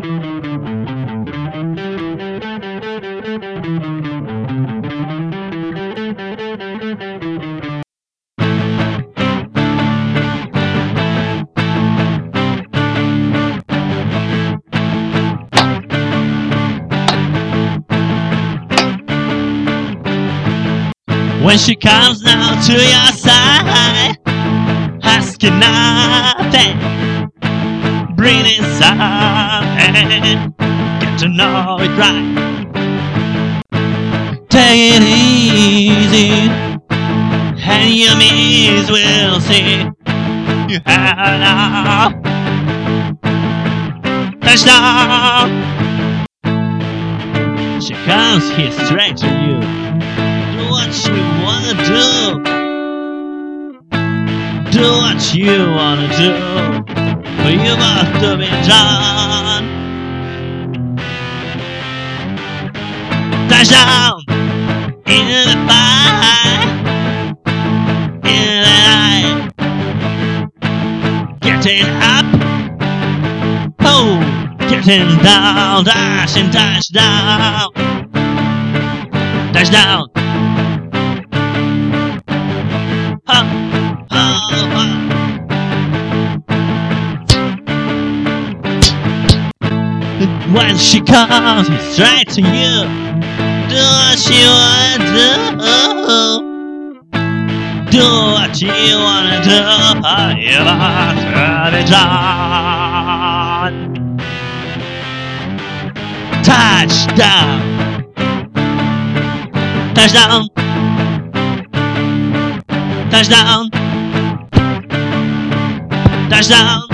When she comes now to your side, asking nothing breathing something, get to know it right. Take it easy, and your knees will see you have now. Touchdown! She comes here straight to you. Do what you wanna do. Do what you wanna do. You must have been done. Touchdown! In the fire. In the night. Getting up. Oh! Getting down, dashing, dash down. Dice down, When she comes straight to you, do what you wanna do. Do what you wanna do. You must. Touchdown! Touchdown! Touchdown! Touchdown!